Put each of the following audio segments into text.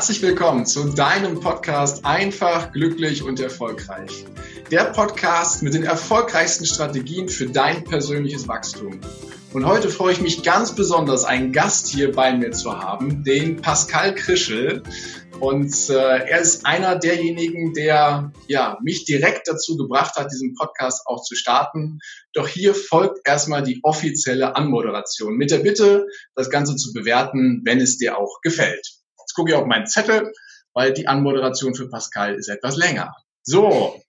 Herzlich willkommen zu deinem Podcast Einfach, glücklich und erfolgreich. Der Podcast mit den erfolgreichsten Strategien für dein persönliches Wachstum. Und heute freue ich mich ganz besonders, einen Gast hier bei mir zu haben, den Pascal Krischel. Und äh, er ist einer derjenigen, der ja, mich direkt dazu gebracht hat, diesen Podcast auch zu starten. Doch hier folgt erstmal die offizielle Anmoderation mit der Bitte, das Ganze zu bewerten, wenn es dir auch gefällt. Jetzt gucke ich auf meinen Zettel, weil die Anmoderation für Pascal ist etwas länger. So,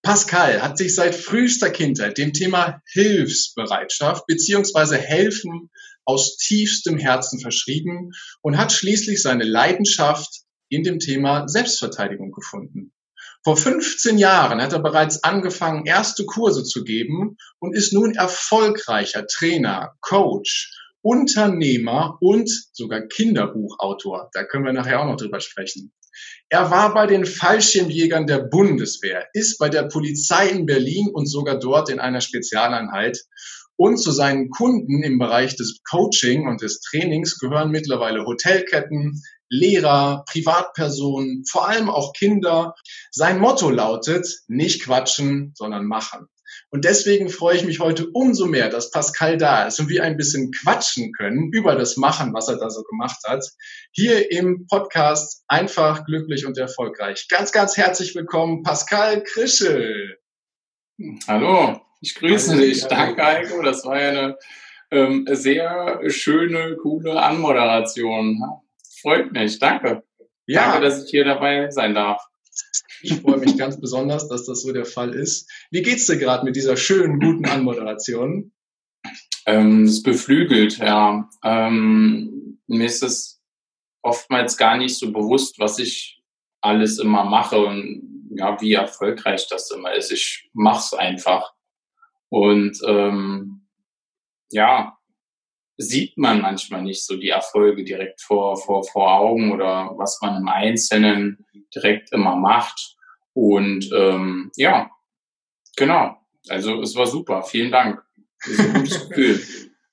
Pascal hat sich seit frühester Kindheit dem Thema Hilfsbereitschaft beziehungsweise Helfen aus tiefstem Herzen verschrieben und hat schließlich seine Leidenschaft in dem Thema Selbstverteidigung gefunden. Vor 15 Jahren hat er bereits angefangen, erste Kurse zu geben und ist nun erfolgreicher Trainer, Coach, Unternehmer und sogar Kinderbuchautor. Da können wir nachher auch noch drüber sprechen. Er war bei den Fallschirmjägern der Bundeswehr, ist bei der Polizei in Berlin und sogar dort in einer Spezialeinheit. Und zu seinen Kunden im Bereich des Coaching und des Trainings gehören mittlerweile Hotelketten, Lehrer, Privatpersonen, vor allem auch Kinder. Sein Motto lautet, nicht quatschen, sondern machen. Und deswegen freue ich mich heute umso mehr, dass Pascal da ist und wir ein bisschen quatschen können über das Machen, was er da so gemacht hat. Hier im Podcast Einfach, glücklich und erfolgreich. Ganz, ganz herzlich willkommen, Pascal Krischel. Hallo, ich grüße Hallo, dich. Danke, Heiko. Das war ja eine ähm, sehr schöne, coole Anmoderation. Freut mich, danke. Ja. Danke, dass ich hier dabei sein darf. Ich freue mich ganz besonders, dass das so der Fall ist. Wie geht's dir gerade mit dieser schönen, guten Anmoderation? Ähm, es beflügelt, ja. Ähm, mir ist es oftmals gar nicht so bewusst, was ich alles immer mache und ja, wie erfolgreich das immer ist. Ich mache es einfach. Und ähm, ja, sieht man manchmal nicht so die Erfolge direkt vor, vor, vor Augen oder was man im Einzelnen direkt immer macht. Und ähm, ja, genau. Also es war super. Vielen Dank. Das ist ein gutes Gefühl.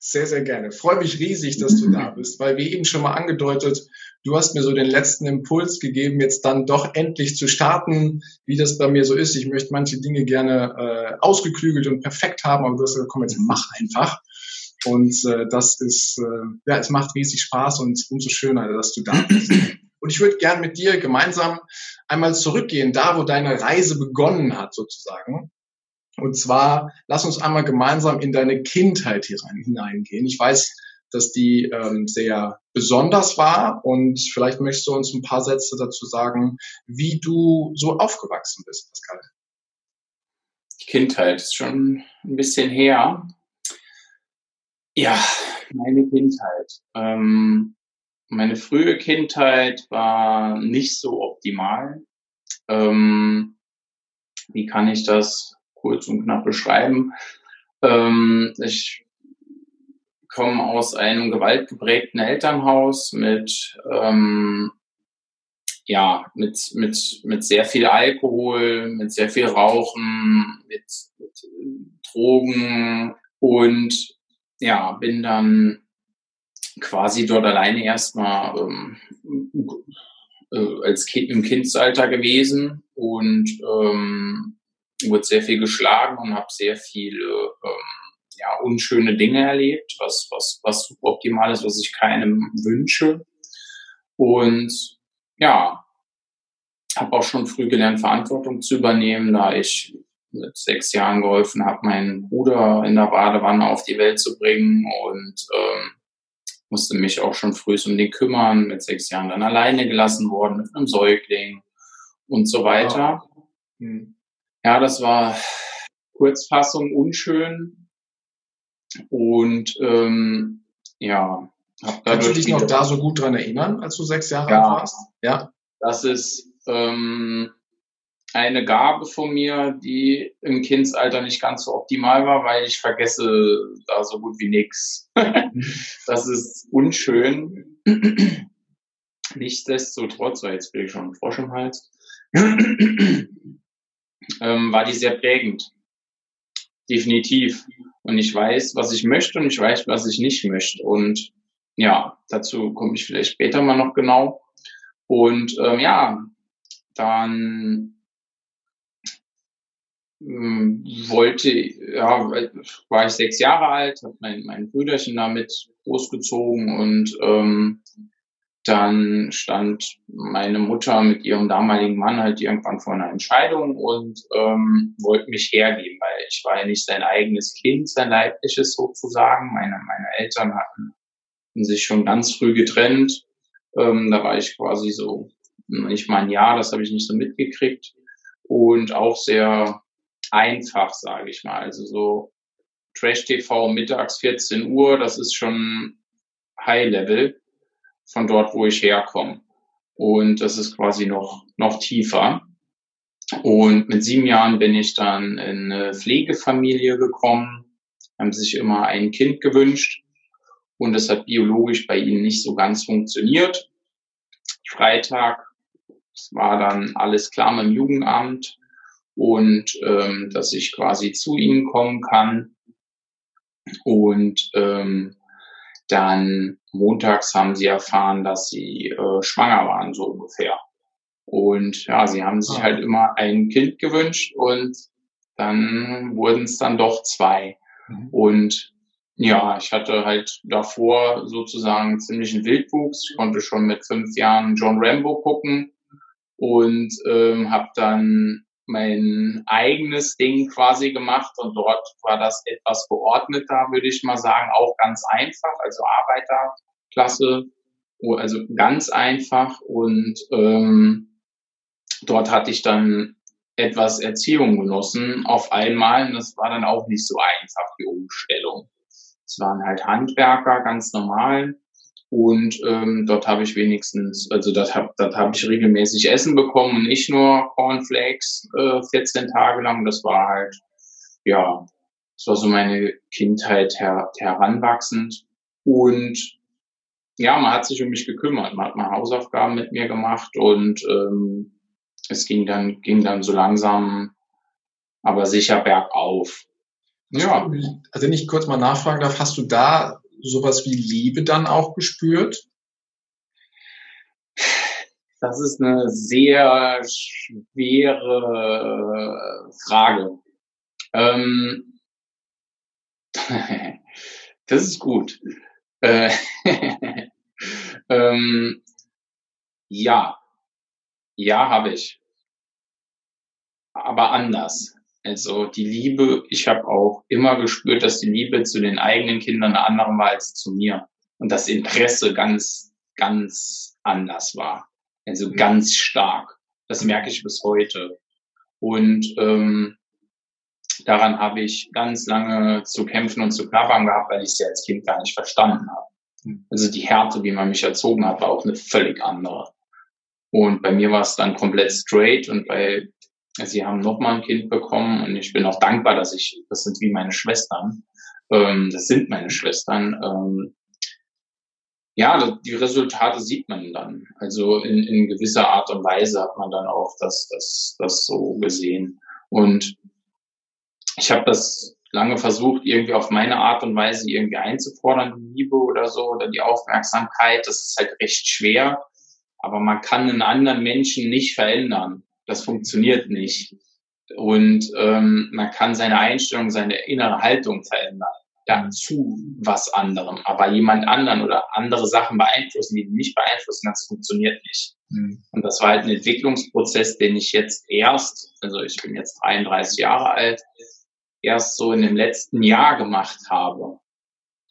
Sehr, sehr gerne. Freue mich riesig, dass du da bist, weil wie eben schon mal angedeutet, du hast mir so den letzten Impuls gegeben, jetzt dann doch endlich zu starten, wie das bei mir so ist. Ich möchte manche Dinge gerne äh, ausgeklügelt und perfekt haben, aber du hast gesagt, komm, jetzt mach einfach. Und äh, das ist, äh, ja, es macht riesig Spaß und umso schöner, dass du da bist. Und ich würde gern mit dir gemeinsam einmal zurückgehen, da wo deine Reise begonnen hat, sozusagen. Und zwar, lass uns einmal gemeinsam in deine Kindheit hier rein, hineingehen. Ich weiß, dass die ähm, sehr besonders war und vielleicht möchtest du uns ein paar Sätze dazu sagen, wie du so aufgewachsen bist, Pascal. Die Kindheit ist schon ein bisschen her. Ja, meine Kindheit. Ähm, meine frühe Kindheit war nicht so optimal. Ähm, wie kann ich das kurz und knapp beschreiben? Ähm, ich komme aus einem gewaltgeprägten Elternhaus mit ähm, ja mit mit mit sehr viel Alkohol, mit sehr viel Rauchen, mit, mit Drogen und ja, bin dann quasi dort alleine erstmal ähm, äh, als Kind im Kindsalter gewesen und ähm, wurde sehr viel geschlagen und habe sehr viele ähm, ja, unschöne Dinge erlebt, was, was, was super optimal ist, was ich keinem wünsche. Und ja, habe auch schon früh gelernt, Verantwortung zu übernehmen, da ich mit sechs Jahren geholfen habe, meinen Bruder in der Badewanne auf die Welt zu bringen und ähm, musste mich auch schon früh um den kümmern, mit sechs Jahren dann alleine gelassen worden mit einem Säugling und so weiter. Hm. Ja, das war Kurzfassung unschön und ähm, ja. Hab Kannst du dich noch da so gut dran erinnern, als du sechs Jahre ja, alt warst? Ja. Das ist ähm, eine Gabe von mir, die im Kindsalter nicht ganz so optimal war, weil ich vergesse da so gut wie nix. das ist unschön. Nichtsdestotrotz, weil jetzt bin ich schon ein Frosch im Hals, ähm, war die sehr prägend. Definitiv. Und ich weiß, was ich möchte und ich weiß, was ich nicht möchte. Und ja, dazu komme ich vielleicht später mal noch genau. Und ähm, ja, dann wollte, ja, war ich sechs Jahre alt, habe mein, mein Brüderchen damit großgezogen und ähm, dann stand meine Mutter mit ihrem damaligen Mann halt irgendwann vor einer Entscheidung und ähm, wollte mich hergeben, weil ich war ja nicht sein eigenes Kind, sein leibliches sozusagen. Meine, meine Eltern hatten sich schon ganz früh getrennt. Ähm, da war ich quasi so nicht mal ein Jahr, das habe ich nicht so mitgekriegt. Und auch sehr einfach, sage ich mal. Also so Trash TV mittags 14 Uhr, das ist schon High Level von dort, wo ich herkomme. Und das ist quasi noch, noch tiefer. Und mit sieben Jahren bin ich dann in eine Pflegefamilie gekommen, haben sich immer ein Kind gewünscht und das hat biologisch bei ihnen nicht so ganz funktioniert. Freitag war dann alles klar mit dem Jugendamt und ähm, dass ich quasi zu ihnen kommen kann. Und ähm, dann montags haben sie erfahren, dass sie äh, schwanger waren, so ungefähr. Und ja, sie haben sich ah. halt immer ein Kind gewünscht und dann wurden es dann doch zwei. Mhm. Und ja, ich hatte halt davor sozusagen ziemlichen Wildwuchs. Ich konnte schon mit fünf Jahren John Rambo gucken und ähm, habe dann mein eigenes Ding quasi gemacht und dort war das etwas geordneter, würde ich mal sagen, auch ganz einfach, also Arbeiterklasse, also ganz einfach und ähm, dort hatte ich dann etwas Erziehung genossen auf einmal und das war dann auch nicht so einfach, die Umstellung. Es waren halt Handwerker, ganz normal, und ähm, dort habe ich wenigstens, also dort habe dort hab ich regelmäßig Essen bekommen und nicht nur Cornflakes äh, 14 Tage lang. Das war halt, ja, das war so meine Kindheit her heranwachsend. Und ja, man hat sich um mich gekümmert, man hat mal Hausaufgaben mit mir gemacht und ähm, es ging dann, ging dann so langsam, aber sicher bergauf. Ja, also wenn ich kurz mal nachfragen darf, hast du da sowas wie Liebe dann auch gespürt? Das ist eine sehr schwere Frage. Ähm, das ist gut. Äh, ähm, ja, ja, habe ich. Aber anders. Also die Liebe, ich habe auch immer gespürt, dass die Liebe zu den eigenen Kindern eine andere war als zu mir. Und das Interesse ganz, ganz anders war. Also ganz stark. Das merke ich bis heute. Und ähm, daran habe ich ganz lange zu kämpfen und zu knabbern gehabt, weil ich sie als Kind gar nicht verstanden habe. Also die Härte, wie man mich erzogen hat, war auch eine völlig andere. Und bei mir war es dann komplett straight und bei Sie haben nochmal ein Kind bekommen und ich bin auch dankbar, dass ich, das sind wie meine Schwestern, ähm, das sind meine Schwestern. Ähm, ja, die Resultate sieht man dann. Also in, in gewisser Art und Weise hat man dann auch das, das, das so gesehen. Und ich habe das lange versucht, irgendwie auf meine Art und Weise irgendwie einzufordern, die Liebe oder so oder die Aufmerksamkeit. Das ist halt recht schwer. Aber man kann einen anderen Menschen nicht verändern. Das funktioniert nicht. Und ähm, man kann seine Einstellung, seine innere Haltung verändern dazu was anderem. Aber jemand anderen oder andere Sachen beeinflussen, die nicht beeinflussen, das funktioniert nicht. Mhm. Und das war halt ein Entwicklungsprozess, den ich jetzt erst, also ich bin jetzt 33 Jahre alt, erst so in dem letzten Jahr gemacht habe.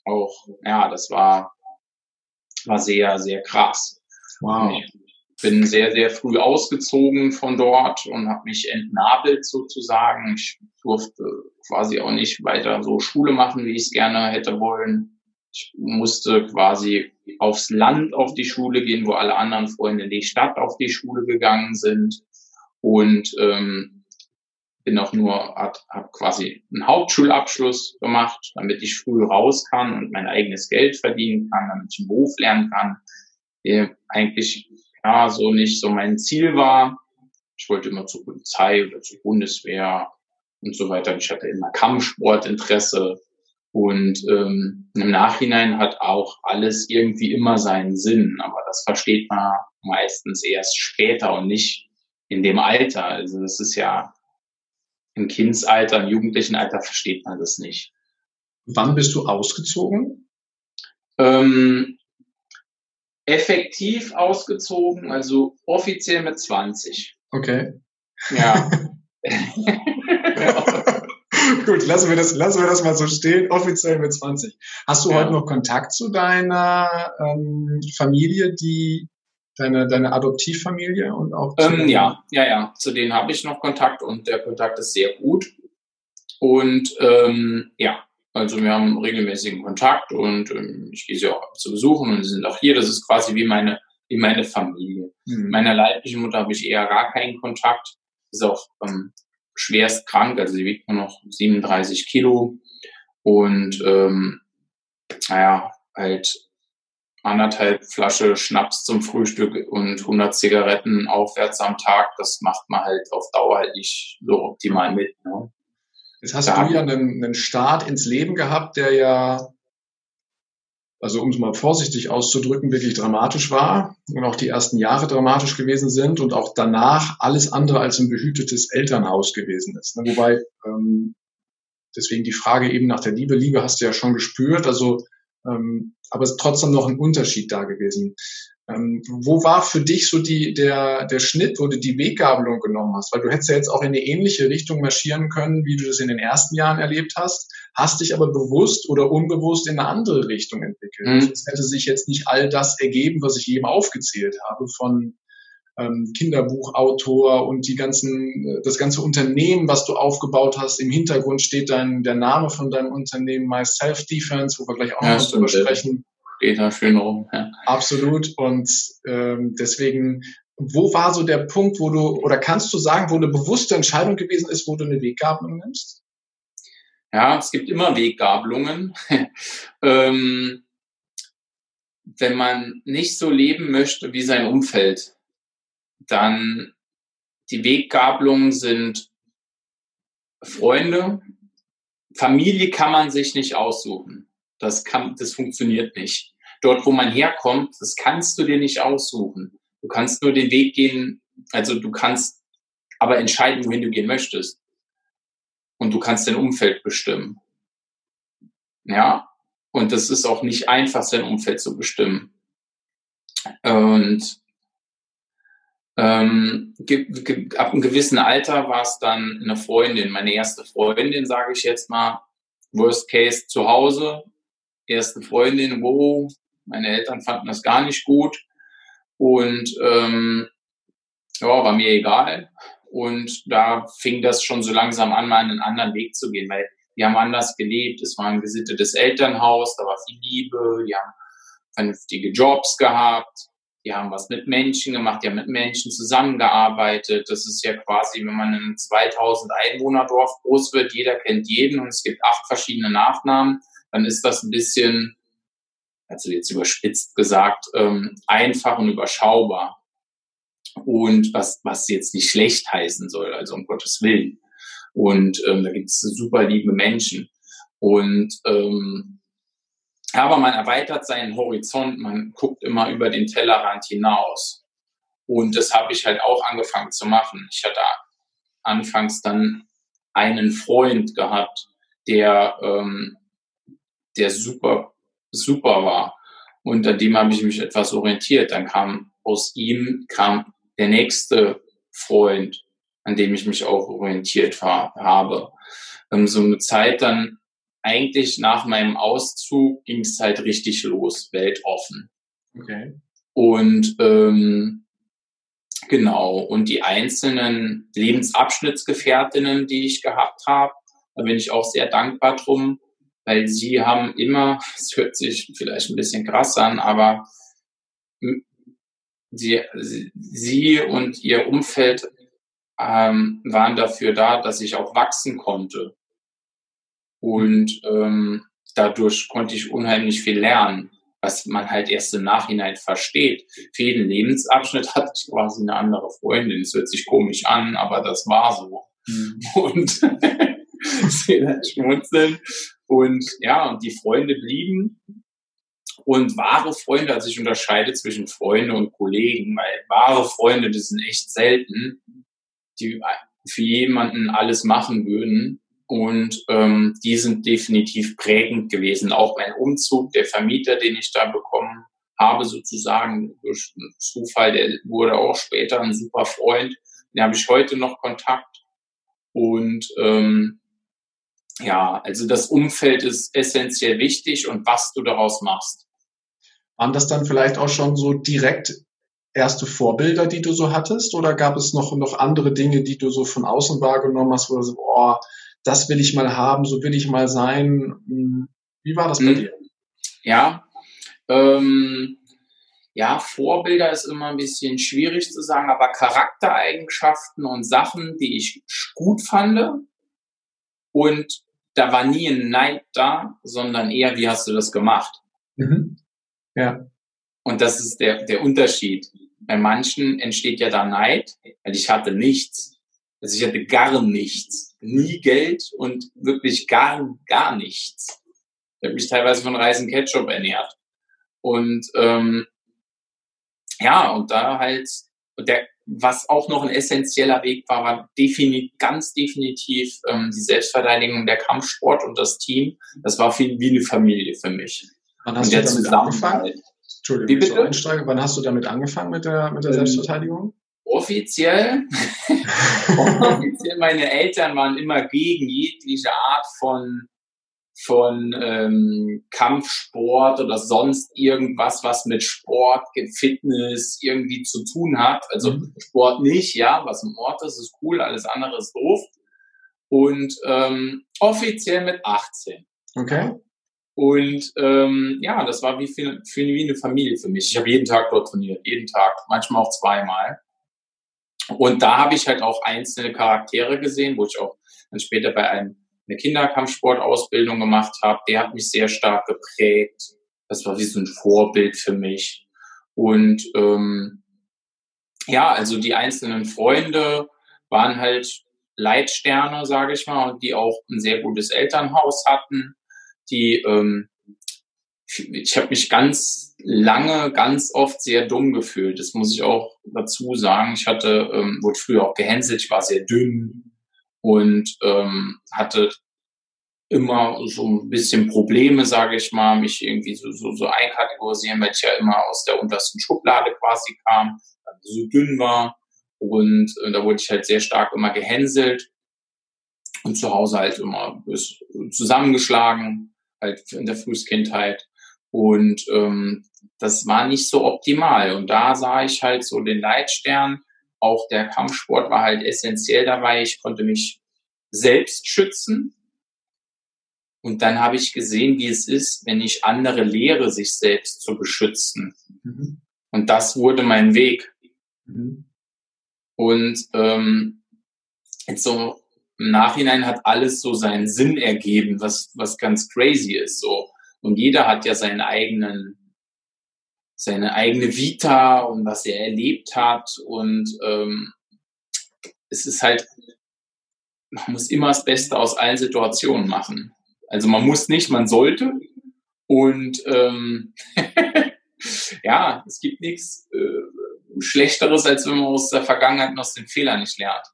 Auch, ja, das war, war sehr, sehr krass. Wow bin sehr, sehr früh ausgezogen von dort und habe mich entnabelt sozusagen. Ich durfte quasi auch nicht weiter so Schule machen, wie ich es gerne hätte wollen. Ich musste quasi aufs Land auf die Schule gehen, wo alle anderen Freunde in die Stadt auf die Schule gegangen sind. Und ähm, bin auch nur, habe hab quasi einen Hauptschulabschluss gemacht, damit ich früh raus kann und mein eigenes Geld verdienen kann, damit ich einen Beruf lernen kann, der eigentlich ja, so nicht so mein Ziel war. Ich wollte immer zur Polizei oder zur Bundeswehr und so weiter. Ich hatte immer Kampfsportinteresse Und ähm, im Nachhinein hat auch alles irgendwie immer seinen Sinn, aber das versteht man meistens erst später und nicht in dem Alter. Also das ist ja im Kindsalter, im jugendlichen Alter versteht man das nicht. Wann bist du ausgezogen? Ähm, effektiv ausgezogen, also offiziell mit 20. Okay. Ja. Gut, lassen wir, das, lassen wir das mal so stehen, offiziell mit 20. Hast du ja. heute noch Kontakt zu deiner ähm, Familie, die deine, deine Adoptivfamilie und auch ähm, ja, ja, ja, zu denen habe ich noch Kontakt und der Kontakt ist sehr gut. Und ähm, ja, also wir haben regelmäßigen Kontakt und ähm, ich gehe sie auch zu besuchen und sie sind auch hier. Das ist quasi wie meine, wie meine Familie. Mhm. Meiner leiblichen Mutter habe ich eher gar keinen Kontakt. Ist auch ähm, schwerst krank, also sie wiegt nur noch 37 Kilo und ähm, naja, halt anderthalb Flasche Schnaps zum Frühstück und 100 Zigaretten aufwärts am Tag, das macht man halt auf Dauer halt nicht so optimal mit. Ne? Jetzt hast da du ja einen, einen Start ins Leben gehabt, der ja, also um es mal vorsichtig auszudrücken, wirklich dramatisch war und auch die ersten Jahre dramatisch gewesen sind und auch danach alles andere als ein behütetes Elternhaus gewesen ist. Ne? Wobei, ähm, deswegen die Frage eben nach der Liebe, Liebe hast du ja schon gespürt, also ähm, aber es ist trotzdem noch ein Unterschied da gewesen. Ähm, wo war für dich so die, der, der Schnitt, wo du die Weggabelung genommen hast? Weil du hättest ja jetzt auch in eine ähnliche Richtung marschieren können, wie du das in den ersten Jahren erlebt hast, hast dich aber bewusst oder unbewusst in eine andere Richtung entwickelt. Mhm. Es hätte sich jetzt nicht all das ergeben, was ich eben aufgezählt habe, von ähm, Kinderbuchautor und die ganzen, das ganze Unternehmen, was du aufgebaut hast. Im Hintergrund steht dein, der Name von deinem Unternehmen, My Self Defense, wo wir gleich auch ja, noch drüber sprechen. Da schön rum. Ja. Absolut. Und ähm, deswegen, wo war so der Punkt, wo du, oder kannst du sagen, wo eine bewusste Entscheidung gewesen ist, wo du eine Weggabelung nimmst? Ja, es gibt immer Weggabelungen. ähm, wenn man nicht so leben möchte wie sein Umfeld, dann die Weggabelungen sind Freunde. Familie kann man sich nicht aussuchen. Das kann, das funktioniert nicht. Dort, wo man herkommt, das kannst du dir nicht aussuchen. Du kannst nur den Weg gehen, also du kannst aber entscheiden, wohin du gehen möchtest. Und du kannst dein Umfeld bestimmen. Ja. Und das ist auch nicht einfach, sein Umfeld zu bestimmen. Und ähm, ab einem gewissen Alter war es dann eine Freundin, meine erste Freundin, sage ich jetzt mal. Worst Case zu Hause, erste Freundin, wow, meine Eltern fanden das gar nicht gut und ähm, ja, war mir egal. Und da fing das schon so langsam an, mal einen anderen Weg zu gehen, weil wir haben anders gelebt. Es war ein gesittetes Elternhaus, da war viel Liebe, die haben vernünftige Jobs gehabt die haben was mit Menschen gemacht, die haben mit Menschen zusammengearbeitet. Das ist ja quasi, wenn man in 2000 Einwohnerdorf groß wird, jeder kennt jeden und es gibt acht verschiedene Nachnamen, dann ist das ein bisschen, also jetzt überspitzt gesagt, ähm, einfach und überschaubar. Und was, was jetzt nicht schlecht heißen soll, also um Gottes Willen. Und ähm, da gibt es super liebe Menschen. Und ähm, aber man erweitert seinen Horizont, man guckt immer über den Tellerrand hinaus. Und das habe ich halt auch angefangen zu machen. Ich hatte anfangs dann einen Freund gehabt, der, ähm, der super, super war. Und an dem habe ich mich etwas orientiert. Dann kam aus ihm kam der nächste Freund, an dem ich mich auch orientiert war, habe. Ähm, so eine Zeit dann eigentlich nach meinem Auszug ging es halt richtig los, weltoffen. Okay. Und ähm, genau, und die einzelnen Lebensabschnittsgefährtinnen, die ich gehabt habe, da bin ich auch sehr dankbar drum, weil sie haben immer, es hört sich vielleicht ein bisschen krass an, aber sie, sie und ihr Umfeld ähm, waren dafür da, dass ich auch wachsen konnte. Und ähm, dadurch konnte ich unheimlich viel lernen, was man halt erst im Nachhinein versteht. Für jeden Lebensabschnitt hatte ich quasi eine andere Freundin. Es hört sich komisch an, aber das war so. Mhm. Und schmunzeln. Und ja, und die Freunde blieben. Und wahre Freunde, also ich unterscheide zwischen Freunde und Kollegen, weil wahre Freunde, das sind echt selten, die für jemanden alles machen würden. Und ähm, die sind definitiv prägend gewesen. Auch mein Umzug, der Vermieter, den ich da bekommen habe, sozusagen durch Zufall, der wurde auch später ein super Freund. Den habe ich heute noch Kontakt. Und ähm, ja, also das Umfeld ist essentiell wichtig und was du daraus machst. Waren das dann vielleicht auch schon so direkt erste Vorbilder, die du so hattest? Oder gab es noch, noch andere Dinge, die du so von außen wahrgenommen hast, wo du so, oh, das will ich mal haben, so will ich mal sein. Hm, wie war das bei mhm. dir? Ja, ähm, ja, Vorbilder ist immer ein bisschen schwierig zu sagen, aber Charaktereigenschaften und Sachen, die ich gut fand und da war nie ein Neid da, sondern eher, wie hast du das gemacht? Mhm. Ja. Und das ist der, der Unterschied. Bei manchen entsteht ja da Neid, weil ich hatte nichts. Also ich hatte gar nichts. Nie Geld und wirklich gar, gar nichts. Ich habe mich teilweise von Reis und Ketchup ernährt. Und ähm, ja, und da halt, der, was auch noch ein essentieller Weg war, war definitiv, ganz definitiv ähm, die Selbstverteidigung der Kampfsport und das Team. Das war viel wie eine Familie für mich. Wann hast und du damit angefangen? Entschuldigung, bitte? einsteigen. Wann hast du damit angefangen mit der, mit der ähm, Selbstverteidigung? Offiziell, offiziell, meine Eltern waren immer gegen jegliche Art von von ähm, Kampfsport oder sonst irgendwas, was mit Sport, Fitness irgendwie zu tun hat. Also mhm. Sport nicht, ja, was im Ort ist, ist cool, alles andere ist doof. Und ähm, offiziell mit 18. Okay. Und ähm, ja, das war wie, für, für, wie eine Familie für mich. Ich habe jeden Tag dort trainiert, jeden Tag, manchmal auch zweimal. Und da habe ich halt auch einzelne Charaktere gesehen, wo ich auch dann später bei einem eine Kinderkampfsportausbildung gemacht habe, der hat mich sehr stark geprägt. Das war wie so ein Vorbild für mich. Und ähm, ja, also die einzelnen Freunde waren halt Leitsterne, sage ich mal, und die auch ein sehr gutes Elternhaus hatten. Die, ähm, ich habe mich ganz lange, ganz oft sehr dumm gefühlt. Das muss ich auch dazu sagen. Ich hatte, ähm, wurde früher auch gehänselt. Ich war sehr dünn, und ähm, hatte immer so ein bisschen Probleme, sage ich mal, mich irgendwie so, so, so einkategorisieren, weil ich ja immer aus der untersten Schublade quasi kam, so dünn war. Und äh, da wurde ich halt sehr stark immer gehänselt und zu Hause halt immer zusammengeschlagen, halt in der Frühkindheit und ähm, das war nicht so optimal. Und da sah ich halt so den Leitstern, auch der Kampfsport war halt essentiell dabei. Ich konnte mich selbst schützen. Und dann habe ich gesehen, wie es ist, wenn ich andere lehre, sich selbst zu beschützen. Mhm. Und das wurde mein Weg. Mhm. Und ähm, jetzt so im Nachhinein hat alles so seinen Sinn ergeben, was, was ganz crazy ist. So. Und jeder hat ja seinen eigenen seine eigene Vita und was er erlebt hat. Und ähm, es ist halt, man muss immer das Beste aus allen Situationen machen. Also man muss nicht, man sollte. Und ähm, ja, es gibt nichts äh, Schlechteres, als wenn man aus der Vergangenheit noch den Fehler nicht lernt.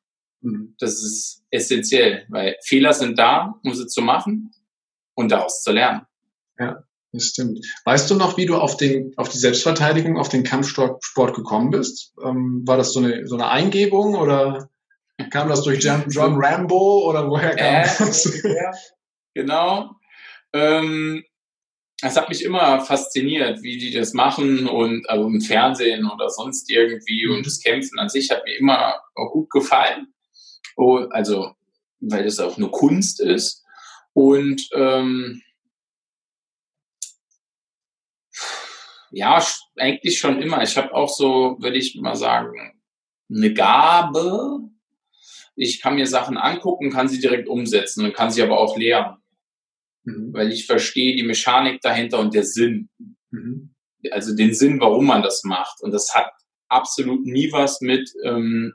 Mhm. Das ist essentiell, weil Fehler sind da, um sie zu machen und daraus zu lernen. Ja. Das stimmt. Weißt du noch, wie du auf den, auf die Selbstverteidigung, auf den Kampfsport gekommen bist? Ähm, war das so eine, so eine Eingebung oder kam das durch John, John Rambo oder woher kam äh, das? Ja, genau. Ähm, es hat mich immer fasziniert, wie die das machen und also im Fernsehen oder sonst irgendwie und das Kämpfen an sich hat mir immer auch gut gefallen. Oh, also, weil das auch eine Kunst ist. Und ähm, ja, eigentlich schon immer. Ich habe auch so, würde ich mal sagen, eine Gabe. Ich kann mir Sachen angucken, kann sie direkt umsetzen und kann sie aber auch lernen. Mhm. Weil ich verstehe die Mechanik dahinter und der Sinn. Mhm. Also den Sinn, warum man das macht. Und das hat absolut nie was mit, ähm,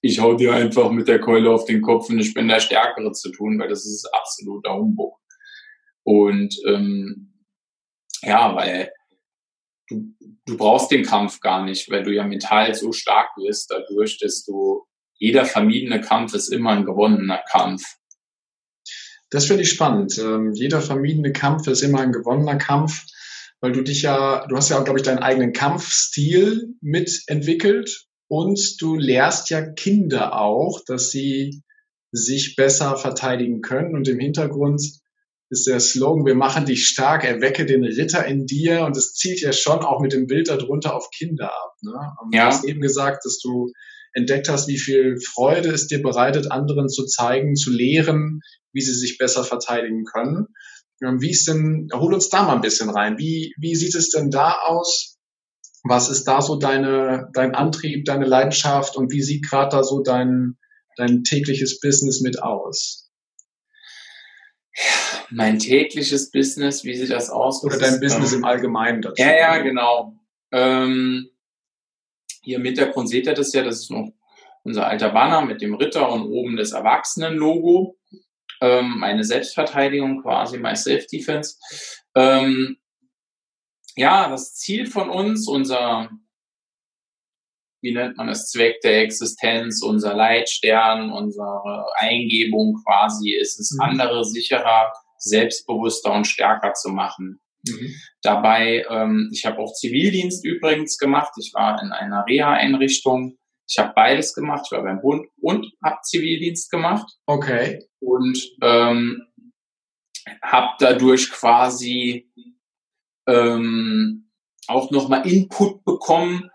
ich hau dir einfach mit der Keule auf den Kopf und ich bin der Stärkere zu tun, weil das ist absoluter Humbug. Und ähm, ja, weil du, du brauchst den Kampf gar nicht, weil du ja mental so stark bist, dadurch, dass du jeder vermiedene Kampf ist immer ein gewonnener Kampf. Das finde ich spannend. Ähm, jeder vermiedene Kampf ist immer ein gewonnener Kampf, weil du dich ja, du hast ja auch, glaube ich, deinen eigenen Kampfstil mitentwickelt und du lehrst ja Kinder auch, dass sie sich besser verteidigen können. Und im Hintergrund ist der Slogan, wir machen dich stark, erwecke den Ritter in dir. Und es zielt ja schon auch mit dem Bild darunter auf Kinder ab. Ne? Du ja. hast eben gesagt, dass du entdeckt hast, wie viel Freude es dir bereitet, anderen zu zeigen, zu lehren, wie sie sich besser verteidigen können. Ähm, wie ist denn, hol uns da mal ein bisschen rein. Wie, wie sieht es denn da aus? Was ist da so deine, dein Antrieb, deine Leidenschaft und wie sieht gerade da so dein, dein tägliches Business mit aus? Mein tägliches Business, wie sieht das aus? Oder dein Business ähm, im Allgemeinen dazu? Ja, ja, genau. Ähm, hier im Hintergrund seht ihr das ja, das ist noch unser alter Banner mit dem Ritter und oben das Erwachsenen-Logo. Ähm, meine Selbstverteidigung quasi, my Self-Defense. Ähm, ja, das Ziel von uns, unser, wie nennt man das, Zweck der Existenz, unser Leitstern, unsere Eingebung quasi, ist es, mhm. andere sicherer, selbstbewusster und stärker zu machen. Mhm. Dabei, ähm, ich habe auch Zivildienst übrigens gemacht. Ich war in einer Reha-Einrichtung. Ich habe beides gemacht. Ich war beim Bund und habe Zivildienst gemacht. Okay. Und ähm, habe dadurch quasi ähm, auch nochmal Input bekommen,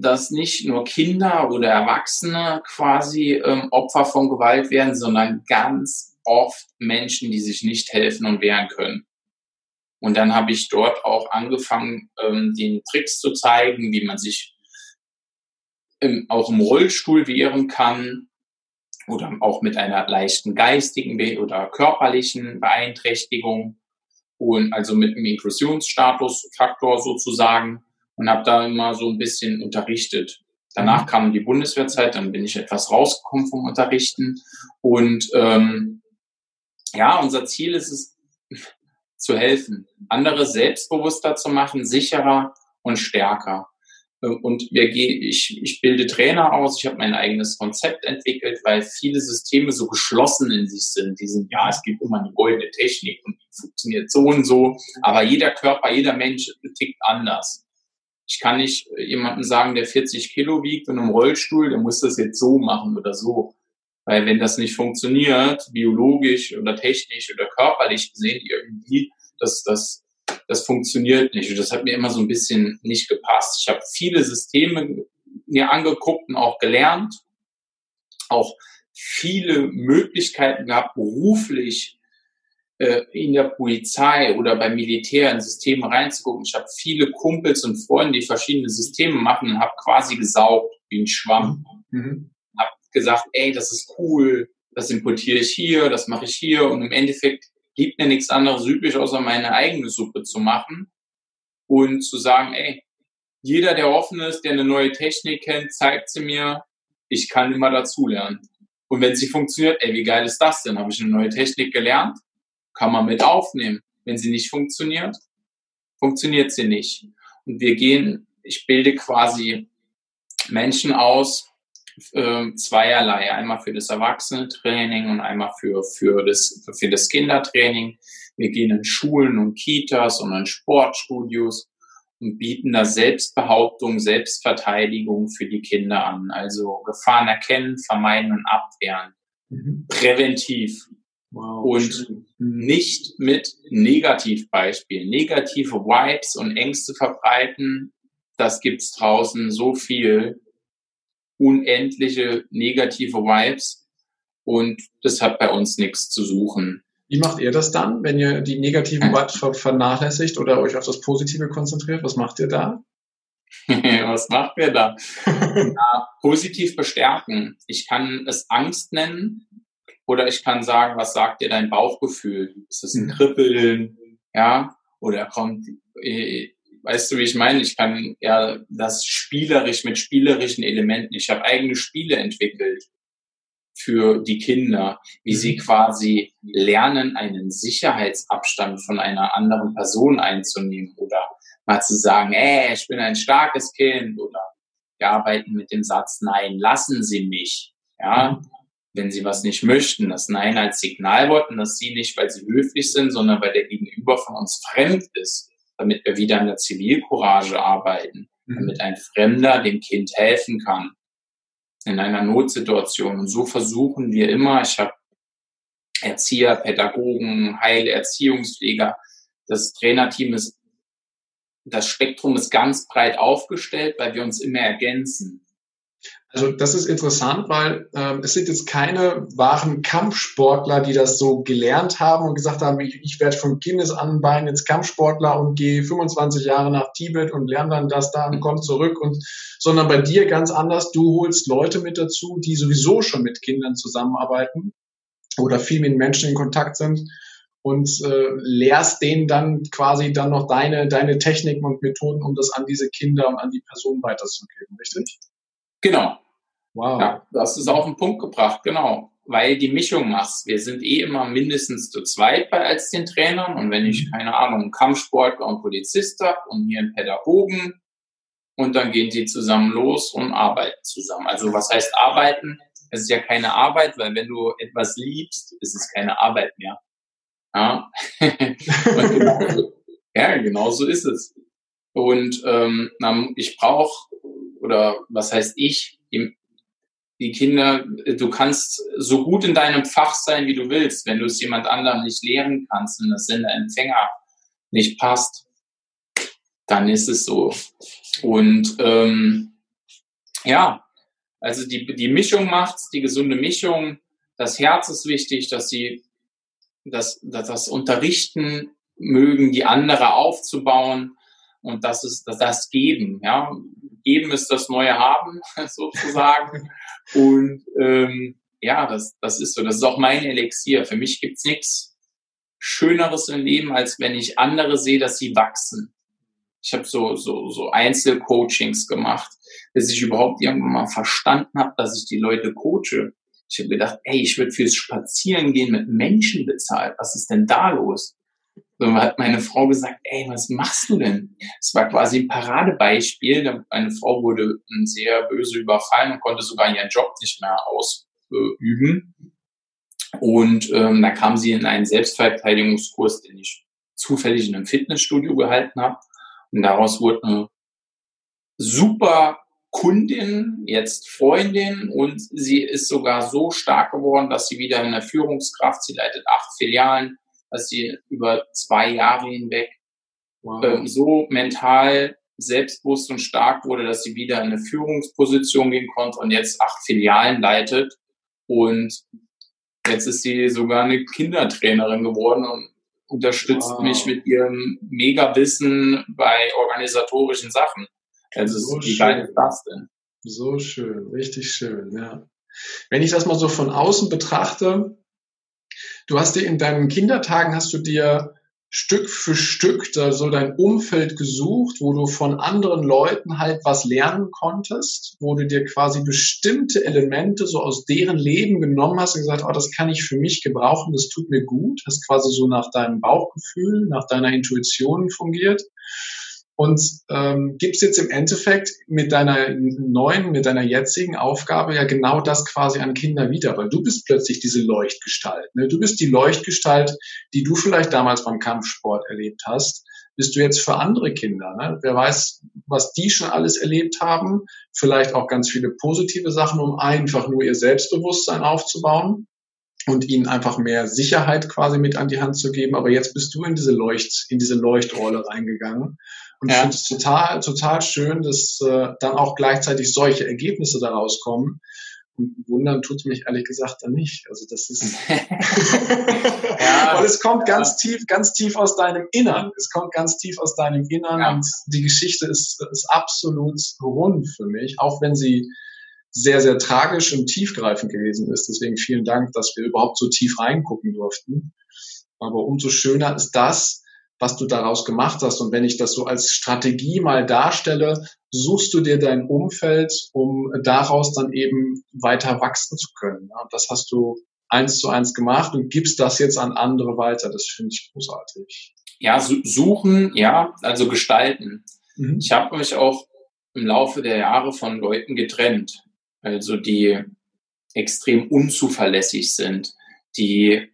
dass nicht nur Kinder oder Erwachsene quasi ähm, Opfer von Gewalt werden, sondern ganz oft Menschen, die sich nicht helfen und wehren können. Und dann habe ich dort auch angefangen, ähm, den Tricks zu zeigen, wie man sich im, auch im Rollstuhl wehren kann oder auch mit einer leichten geistigen oder körperlichen Beeinträchtigung und also mit einem Inklusionsstatusfaktor sozusagen und habe da immer so ein bisschen unterrichtet. Danach kam die Bundeswehrzeit, dann bin ich etwas rausgekommen vom Unterrichten und ähm, ja, unser Ziel ist es, zu helfen, andere selbstbewusster zu machen, sicherer und stärker. Und wir gehen, ich, ich bilde Trainer aus, ich habe mein eigenes Konzept entwickelt, weil viele Systeme so geschlossen in sich sind. Die sind, ja, es gibt immer eine goldene Technik und die funktioniert so und so, aber jeder Körper, jeder Mensch tickt anders. Ich kann nicht jemandem sagen, der 40 Kilo wiegt und im Rollstuhl, der muss das jetzt so machen oder so. Weil wenn das nicht funktioniert, biologisch oder technisch oder körperlich gesehen irgendwie, das, das, das funktioniert nicht. Und das hat mir immer so ein bisschen nicht gepasst. Ich habe viele Systeme mir angeguckt und auch gelernt, auch viele Möglichkeiten gehabt, beruflich äh, in der Polizei oder beim Militär in Systeme reinzugucken. Ich habe viele Kumpels und Freunde, die verschiedene Systeme machen und habe quasi gesaugt wie ein Schwamm. Mhm gesagt, ey, das ist cool, das importiere ich hier, das mache ich hier und im Endeffekt gibt mir nichts anderes übrig, außer meine eigene Suppe zu machen und zu sagen, ey, jeder, der offen ist, der eine neue Technik kennt, zeigt sie mir, ich kann immer dazulernen. Und wenn sie funktioniert, ey, wie geil ist das denn? Habe ich eine neue Technik gelernt? Kann man mit aufnehmen. Wenn sie nicht funktioniert, funktioniert sie nicht. Und wir gehen, ich bilde quasi Menschen aus, äh, zweierlei. Einmal für das Erwachsenentraining und einmal für, für, das, für das Kindertraining. Wir gehen in Schulen und Kitas und in Sportstudios und bieten da Selbstbehauptung, Selbstverteidigung für die Kinder an. Also Gefahren erkennen, vermeiden und abwehren. Mhm. Präventiv. Wow, und schön. nicht mit Negativbeispielen. Negative Vibes und Ängste verbreiten, das gibt's draußen so viel unendliche negative Vibes und das hat bei uns nichts zu suchen. Wie macht ihr das dann, wenn ihr die negativen Vibes vernachlässigt oder euch auf das Positive konzentriert? Was macht ihr da? Was macht ihr da? ja, positiv bestärken. Ich kann es Angst nennen oder ich kann sagen, was sagt dir dein Bauchgefühl? Ist das ein mhm. Kribbeln? Ja? Oder kommt äh, Weißt du, wie ich meine? Ich kann ja das spielerisch mit spielerischen Elementen. Ich habe eigene Spiele entwickelt für die Kinder, wie sie mhm. quasi lernen, einen Sicherheitsabstand von einer anderen Person einzunehmen oder mal zu sagen, ey, ich bin ein starkes Kind oder wir arbeiten mit dem Satz, nein, lassen Sie mich. Ja, mhm. Wenn Sie was nicht möchten, das Nein als Signalwort und dass Sie nicht, weil Sie höflich sind, sondern weil der Gegenüber von uns fremd ist, damit wir wieder in der Zivilcourage arbeiten, mhm. damit ein Fremder dem Kind helfen kann in einer Notsituation. Und so versuchen wir immer, ich habe Erzieher, Pädagogen, Heilerziehungspfleger, das Trainerteam ist das Spektrum ist ganz breit aufgestellt, weil wir uns immer ergänzen. Also das ist interessant, weil äh, es sind jetzt keine wahren Kampfsportler, die das so gelernt haben und gesagt haben, ich, ich werde von Kindesanbein jetzt Kampfsportler und gehe 25 Jahre nach Tibet und lerne dann das da und komme zurück und sondern bei dir ganz anders. Du holst Leute mit dazu, die sowieso schon mit Kindern zusammenarbeiten oder viel mit Menschen in Kontakt sind und äh, lehrst denen dann quasi dann noch deine, deine Techniken und Methoden, um das an diese Kinder und an die Person weiterzugeben, richtig? Genau. Wow. Ja, das ist auf den Punkt gebracht, genau. Weil die Mischung machst. Wir sind eh immer mindestens zu zweit bei als den Trainern. Und wenn ich, mhm. keine Ahnung, einen Kampfsportler und Polizist habe und hier einen Pädagogen, und dann gehen die zusammen los und arbeiten zusammen. Also was heißt arbeiten? Es ist ja keine Arbeit, weil wenn du etwas liebst, ist es keine Arbeit mehr. Ja, genau, ja genau so ist es. Und ähm, ich brauche, oder was heißt ich, die, Kinder, du kannst so gut in deinem Fach sein, wie du willst, wenn du es jemand anderem nicht lehren kannst und das Sender-Empfänger nicht passt, dann ist es so. Und ähm, ja, also die, die Mischung macht's, die gesunde Mischung. Das Herz ist wichtig, dass sie das, das, das Unterrichten mögen, die andere aufzubauen und das ist das, das Geben. Ja, Geben ist das neue Haben sozusagen. und ähm, ja, das, das ist so. Das ist auch mein Elixier. Für mich gibt's nichts Schöneres im Leben, als wenn ich andere sehe, dass sie wachsen. Ich habe so, so, so Einzelcoachings gemacht, bis ich überhaupt irgendwann mal verstanden habe, dass ich die Leute coache. Ich habe gedacht, ey, ich würde fürs Spazierengehen mit Menschen bezahlt. Was ist denn da los? So hat meine Frau gesagt, ey, was machst du denn? Es war quasi ein Paradebeispiel. Eine Frau wurde sehr böse überfallen und konnte sogar ihren Job nicht mehr ausüben. Und ähm, da kam sie in einen Selbstverteidigungskurs, den ich zufällig in einem Fitnessstudio gehalten habe. Und daraus wurde eine super Kundin, jetzt Freundin und sie ist sogar so stark geworden, dass sie wieder in der Führungskraft, sie leitet acht Filialen, dass sie über zwei Jahre hinweg wow. ähm, so mental selbstbewusst und stark wurde, dass sie wieder in eine Führungsposition gehen konnte und jetzt acht Filialen leitet und jetzt ist sie sogar eine Kindertrainerin geworden und unterstützt wow. mich mit ihrem Mega-Wissen bei organisatorischen Sachen. Also so wie geil ist das denn? So schön, richtig schön, ja. Wenn ich das mal so von außen betrachte, du hast dir in deinen Kindertagen hast du dir Stück für Stück da so dein Umfeld gesucht, wo du von anderen Leuten halt was lernen konntest, wo du dir quasi bestimmte Elemente so aus deren Leben genommen hast und gesagt, oh, das kann ich für mich gebrauchen, das tut mir gut, hast quasi so nach deinem Bauchgefühl, nach deiner Intuition fungiert und ähm, gibst jetzt im Endeffekt mit deiner neuen, mit deiner jetzigen Aufgabe ja genau das quasi an Kinder wieder, weil du bist plötzlich diese Leuchtgestalt. Ne? Du bist die Leuchtgestalt, die du vielleicht damals beim Kampfsport erlebt hast, bist du jetzt für andere Kinder. Ne? Wer weiß, was die schon alles erlebt haben, vielleicht auch ganz viele positive Sachen, um einfach nur ihr Selbstbewusstsein aufzubauen und ihnen einfach mehr Sicherheit quasi mit an die Hand zu geben. Aber jetzt bist du in diese Leucht, in diese Leuchtrolle reingegangen und ja. ich finde es total, total schön, dass äh, dann auch gleichzeitig solche Ergebnisse daraus kommen. Und wundern tut mich ehrlich gesagt dann nicht. Also das ist, ja, weil es kommt ja. ganz tief, ganz tief aus deinem Innern. Es kommt ganz tief aus deinem Innern ja. und die Geschichte ist, ist absolut rund für mich, auch wenn sie sehr, sehr tragisch und tiefgreifend gewesen ist. Deswegen vielen Dank, dass wir überhaupt so tief reingucken durften. Aber umso schöner ist das, was du daraus gemacht hast. Und wenn ich das so als Strategie mal darstelle, suchst du dir dein Umfeld, um daraus dann eben weiter wachsen zu können. Und das hast du eins zu eins gemacht und gibst das jetzt an andere weiter. Das finde ich großartig. Ja, suchen, ja, also gestalten. Mhm. Ich habe mich auch im Laufe der Jahre von Leuten getrennt, also die extrem unzuverlässig sind, die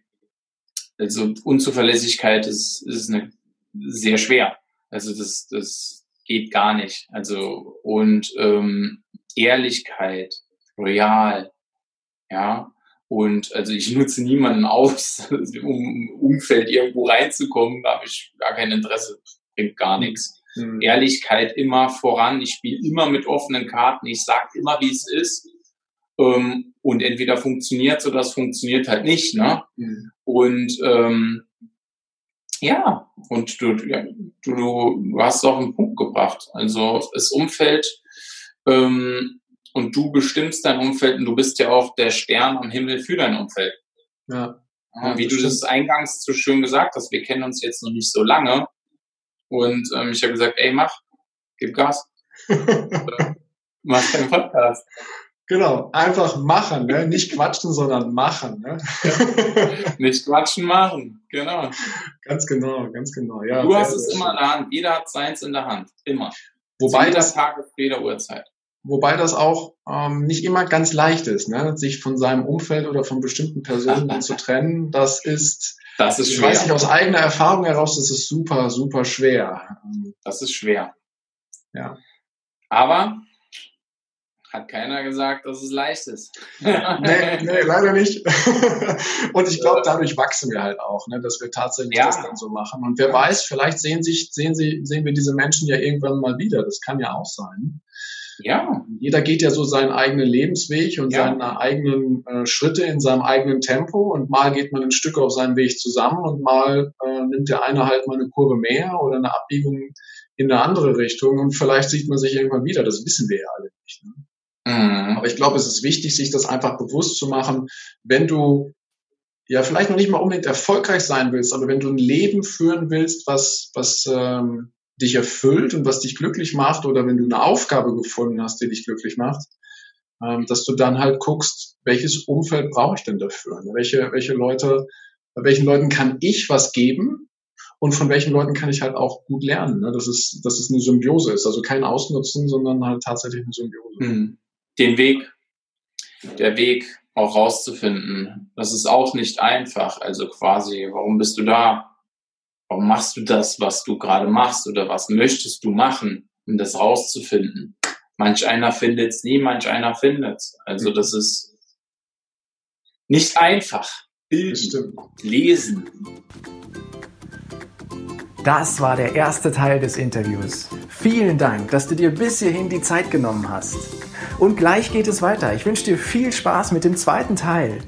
also Unzuverlässigkeit ist, ist eine, sehr schwer. Also das, das geht gar nicht. Also und ähm, Ehrlichkeit, royal, ja. Und also ich nutze niemanden aus, um im Umfeld irgendwo reinzukommen, da habe ich gar kein Interesse, bringt gar nichts. Mhm. Ehrlichkeit immer voran, ich spiele immer mit offenen Karten, ich sage immer, wie es ist. Ähm, und entweder funktioniert oder es funktioniert halt nicht. Ne? Mhm. Und ähm, ja, und du, ja, du, du hast es auf den Punkt gebracht. Also das Umfeld ähm, und du bestimmst dein Umfeld und du bist ja auch der Stern am Himmel für dein Umfeld. Ja. ja wie du das eingangs so schön gesagt hast, wir kennen uns jetzt noch nicht so lange. Und ähm, ich habe gesagt, ey, mach, gib Gas. mach deinen Podcast. Genau, einfach machen, ne? nicht quatschen, sondern machen. Ne? Nicht quatschen, machen, genau. Ganz genau, ganz genau. Ja, du hast es immer in der Hand, jeder hat seins in der Hand, immer. Wobei das Tage, jeder Uhrzeit. Wobei das auch ähm, nicht immer ganz leicht ist, ne? sich von seinem Umfeld oder von bestimmten Personen zu trennen. Das ist, das ist schwer. Ich weiß nicht aus eigener Erfahrung heraus, das ist super, super schwer. Das ist schwer. Ja. Aber hat keiner gesagt, dass es leicht ist. nee, nee, leider nicht. und ich glaube, dadurch wachsen wir halt auch, ne, dass wir tatsächlich ja. das dann so machen. Und wer weiß, vielleicht sehen sich, sehen sie, sehen wir diese Menschen ja irgendwann mal wieder. Das kann ja auch sein. Ja. Jeder geht ja so seinen eigenen Lebensweg und ja. seine eigenen äh, Schritte in seinem eigenen Tempo und mal geht man ein Stück auf seinem Weg zusammen und mal äh, nimmt der eine halt mal eine Kurve mehr oder eine Abbiegung in eine andere Richtung und vielleicht sieht man sich irgendwann wieder. Das wissen wir ja alle nicht. Ne? Mhm. Aber ich glaube, es ist wichtig, sich das einfach bewusst zu machen, wenn du ja vielleicht noch nicht mal unbedingt erfolgreich sein willst, aber wenn du ein Leben führen willst, was, was ähm, dich erfüllt und was dich glücklich macht, oder wenn du eine Aufgabe gefunden hast, die dich glücklich macht, ähm, dass du dann halt guckst, welches Umfeld brauche ich denn dafür? Welche, welche Leute, bei welchen Leuten kann ich was geben? Und von welchen Leuten kann ich halt auch gut lernen, ne? dass, es, dass es eine Symbiose ist. Also kein Ausnutzen, sondern halt tatsächlich eine Symbiose. Mhm den Weg, der Weg auch rauszufinden. Das ist auch nicht einfach. Also quasi, warum bist du da? Warum machst du das, was du gerade machst oder was möchtest du machen, um das rauszufinden? Manch einer findet es nie, manch einer findet es. Also das ist nicht einfach. Bilden, lesen. Das war der erste Teil des Interviews. Vielen Dank, dass du dir bis hierhin die Zeit genommen hast. Und gleich geht es weiter. Ich wünsche dir viel Spaß mit dem zweiten Teil.